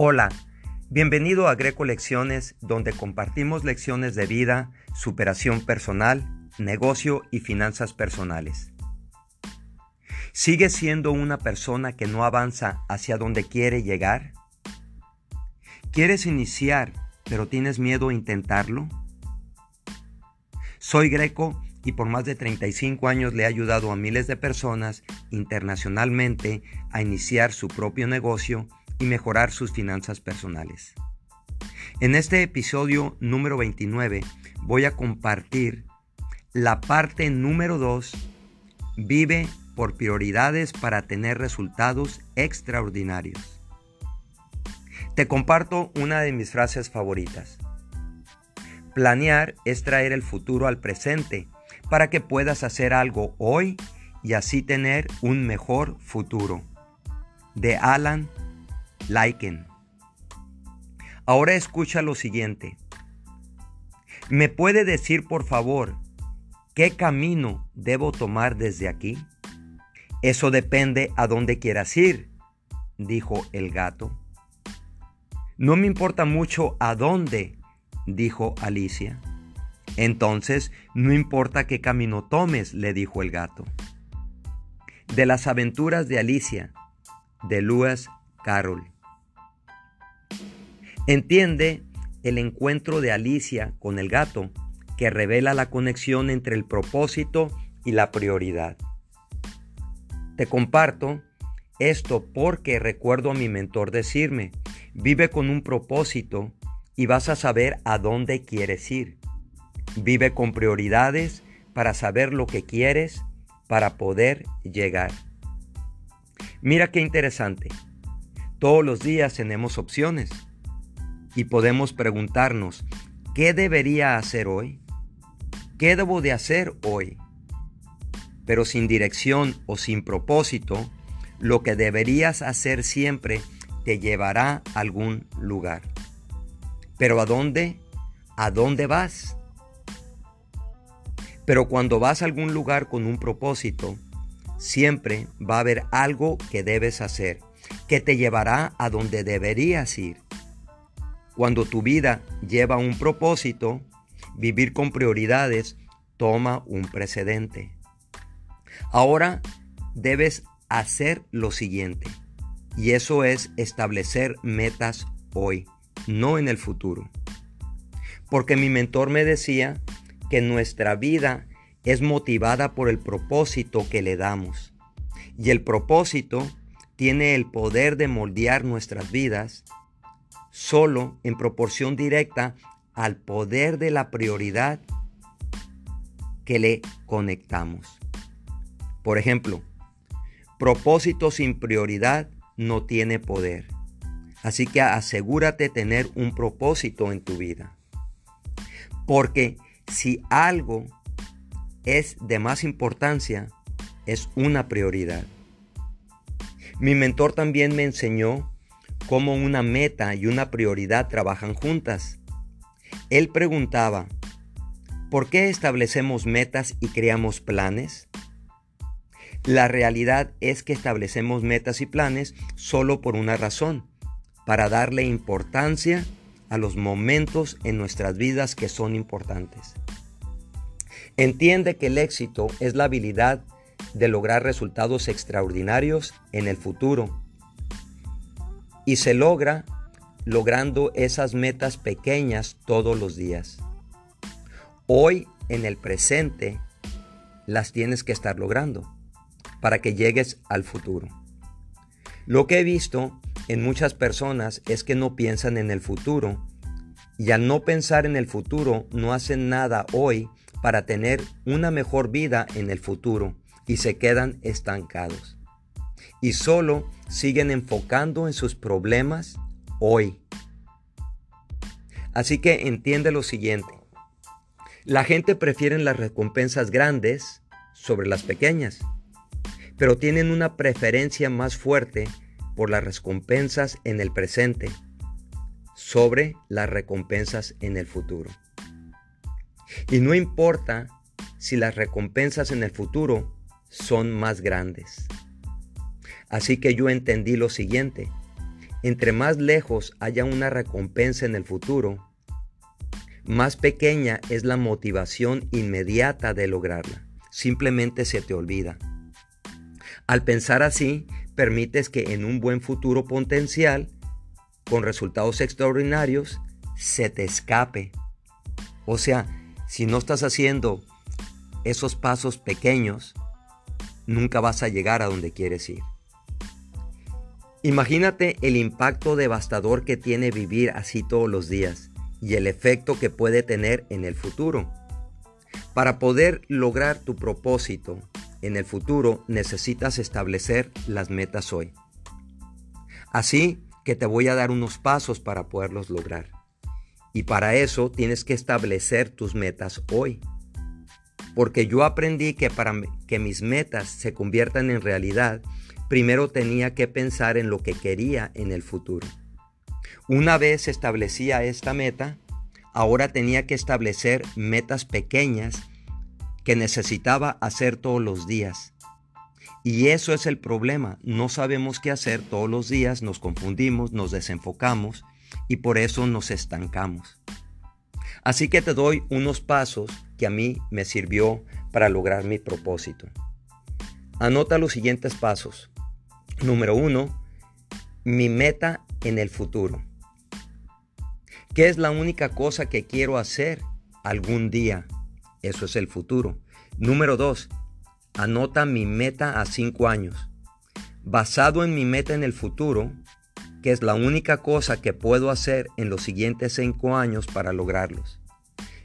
Hola, bienvenido a Greco Lecciones, donde compartimos lecciones de vida, superación personal, negocio y finanzas personales. ¿Sigues siendo una persona que no avanza hacia donde quiere llegar? ¿Quieres iniciar, pero tienes miedo a intentarlo? Soy Greco y por más de 35 años le he ayudado a miles de personas internacionalmente a iniciar su propio negocio y mejorar sus finanzas personales. En este episodio número 29 voy a compartir la parte número 2, vive por prioridades para tener resultados extraordinarios. Te comparto una de mis frases favoritas. Planear es traer el futuro al presente para que puedas hacer algo hoy y así tener un mejor futuro. De Alan Liken. Ahora escucha lo siguiente. ¿Me puede decir por favor qué camino debo tomar desde aquí? Eso depende a dónde quieras ir, dijo el gato. No me importa mucho a dónde, dijo Alicia. Entonces, no importa qué camino tomes, le dijo el gato. De las aventuras de Alicia, de Lewis Carroll. Entiende el encuentro de Alicia con el gato que revela la conexión entre el propósito y la prioridad. Te comparto esto porque recuerdo a mi mentor decirme, vive con un propósito y vas a saber a dónde quieres ir. Vive con prioridades para saber lo que quieres para poder llegar. Mira qué interesante. Todos los días tenemos opciones y podemos preguntarnos, ¿qué debería hacer hoy? ¿Qué debo de hacer hoy? Pero sin dirección o sin propósito, lo que deberías hacer siempre te llevará a algún lugar. ¿Pero a dónde? ¿A dónde vas? Pero cuando vas a algún lugar con un propósito, siempre va a haber algo que debes hacer, que te llevará a donde deberías ir. Cuando tu vida lleva un propósito, vivir con prioridades toma un precedente. Ahora debes hacer lo siguiente, y eso es establecer metas hoy, no en el futuro. Porque mi mentor me decía que nuestra vida es motivada por el propósito que le damos. Y el propósito tiene el poder de moldear nuestras vidas solo en proporción directa al poder de la prioridad que le conectamos. Por ejemplo, propósito sin prioridad no tiene poder. Así que asegúrate tener un propósito en tu vida. Porque si algo es de más importancia, es una prioridad. Mi mentor también me enseñó cómo una meta y una prioridad trabajan juntas. Él preguntaba, ¿por qué establecemos metas y creamos planes? La realidad es que establecemos metas y planes solo por una razón, para darle importancia a los momentos en nuestras vidas que son importantes. Entiende que el éxito es la habilidad de lograr resultados extraordinarios en el futuro y se logra logrando esas metas pequeñas todos los días. Hoy en el presente las tienes que estar logrando para que llegues al futuro. Lo que he visto en muchas personas es que no piensan en el futuro y al no pensar en el futuro no hacen nada hoy para tener una mejor vida en el futuro y se quedan estancados y solo siguen enfocando en sus problemas hoy. Así que entiende lo siguiente. La gente prefiere las recompensas grandes sobre las pequeñas, pero tienen una preferencia más fuerte por las recompensas en el presente sobre las recompensas en el futuro. Y no importa si las recompensas en el futuro son más grandes. Así que yo entendí lo siguiente. entre más lejos haya una recompensa en el futuro, más pequeña es la motivación inmediata de lograrla. Simplemente se te olvida. Al pensar así, permites que en un buen futuro potencial, con resultados extraordinarios, se te escape. O sea, si no estás haciendo esos pasos pequeños, nunca vas a llegar a donde quieres ir. Imagínate el impacto devastador que tiene vivir así todos los días y el efecto que puede tener en el futuro. Para poder lograr tu propósito en el futuro necesitas establecer las metas hoy. Así que te voy a dar unos pasos para poderlos lograr. Y para eso tienes que establecer tus metas hoy. Porque yo aprendí que para que mis metas se conviertan en realidad, primero tenía que pensar en lo que quería en el futuro. Una vez establecía esta meta, ahora tenía que establecer metas pequeñas que necesitaba hacer todos los días. Y eso es el problema, no sabemos qué hacer todos los días, nos confundimos, nos desenfocamos y por eso nos estancamos. Así que te doy unos pasos que a mí me sirvió para lograr mi propósito. Anota los siguientes pasos. Número uno, mi meta en el futuro. ¿Qué es la única cosa que quiero hacer algún día? Eso es el futuro. Número dos, anota mi meta a cinco años. Basado en mi meta en el futuro, que es la única cosa que puedo hacer en los siguientes cinco años para lograrlos.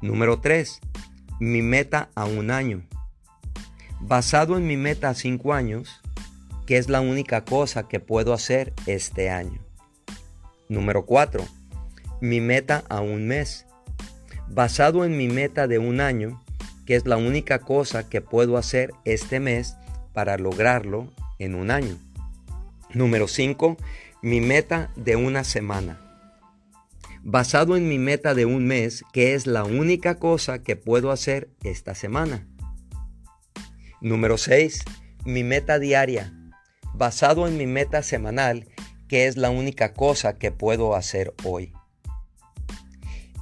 Número tres, mi meta a un año. Basado en mi meta a cinco años, que es la única cosa que puedo hacer este año. Número 4. Mi meta a un mes. Basado en mi meta de un año, que es la única cosa que puedo hacer este mes para lograrlo en un año. Número 5. Mi meta de una semana. Basado en mi meta de un mes, que es la única cosa que puedo hacer esta semana. Número 6. Mi meta diaria basado en mi meta semanal, que es la única cosa que puedo hacer hoy.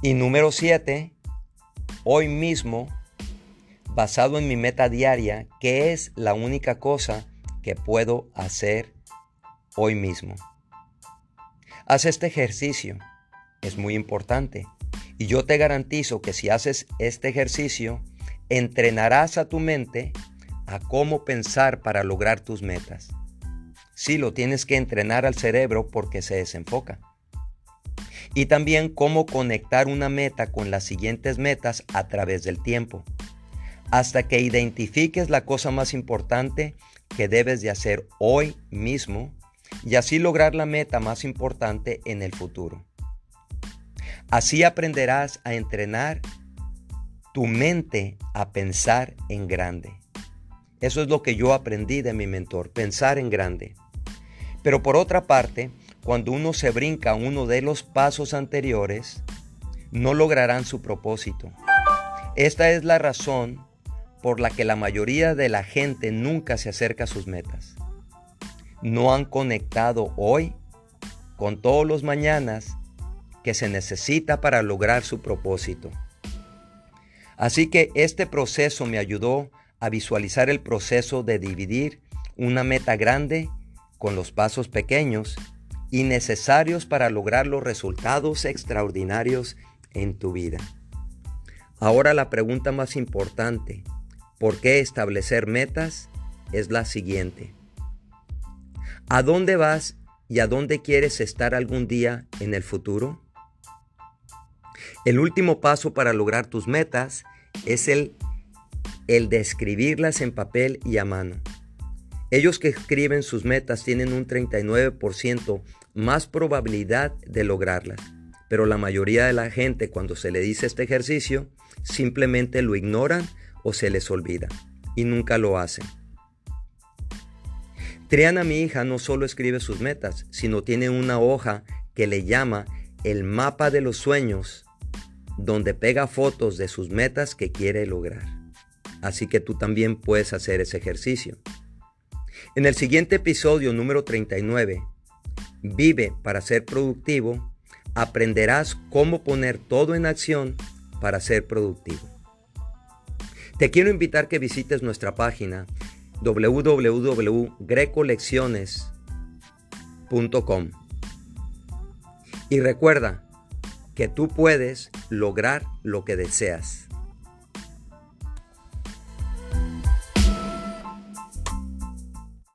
Y número 7, hoy mismo, basado en mi meta diaria, que es la única cosa que puedo hacer hoy mismo. Haz este ejercicio, es muy importante. Y yo te garantizo que si haces este ejercicio, entrenarás a tu mente a cómo pensar para lograr tus metas. Sí, lo tienes que entrenar al cerebro porque se desenfoca. Y también cómo conectar una meta con las siguientes metas a través del tiempo. Hasta que identifiques la cosa más importante que debes de hacer hoy mismo y así lograr la meta más importante en el futuro. Así aprenderás a entrenar tu mente a pensar en grande. Eso es lo que yo aprendí de mi mentor, pensar en grande. Pero por otra parte, cuando uno se brinca uno de los pasos anteriores, no lograrán su propósito. Esta es la razón por la que la mayoría de la gente nunca se acerca a sus metas. No han conectado hoy con todos los mañanas que se necesita para lograr su propósito. Así que este proceso me ayudó a visualizar el proceso de dividir una meta grande con los pasos pequeños y necesarios para lograr los resultados extraordinarios en tu vida. Ahora la pregunta más importante, ¿por qué establecer metas? Es la siguiente. ¿A dónde vas y a dónde quieres estar algún día en el futuro? El último paso para lograr tus metas es el, el de escribirlas en papel y a mano. Ellos que escriben sus metas tienen un 39% más probabilidad de lograrlas, pero la mayoría de la gente cuando se le dice este ejercicio simplemente lo ignoran o se les olvida y nunca lo hacen. Triana, mi hija, no solo escribe sus metas, sino tiene una hoja que le llama el mapa de los sueños, donde pega fotos de sus metas que quiere lograr. Así que tú también puedes hacer ese ejercicio. En el siguiente episodio número 39, vive para ser productivo, aprenderás cómo poner todo en acción para ser productivo. Te quiero invitar que visites nuestra página www.grecolecciones.com y recuerda que tú puedes lograr lo que deseas.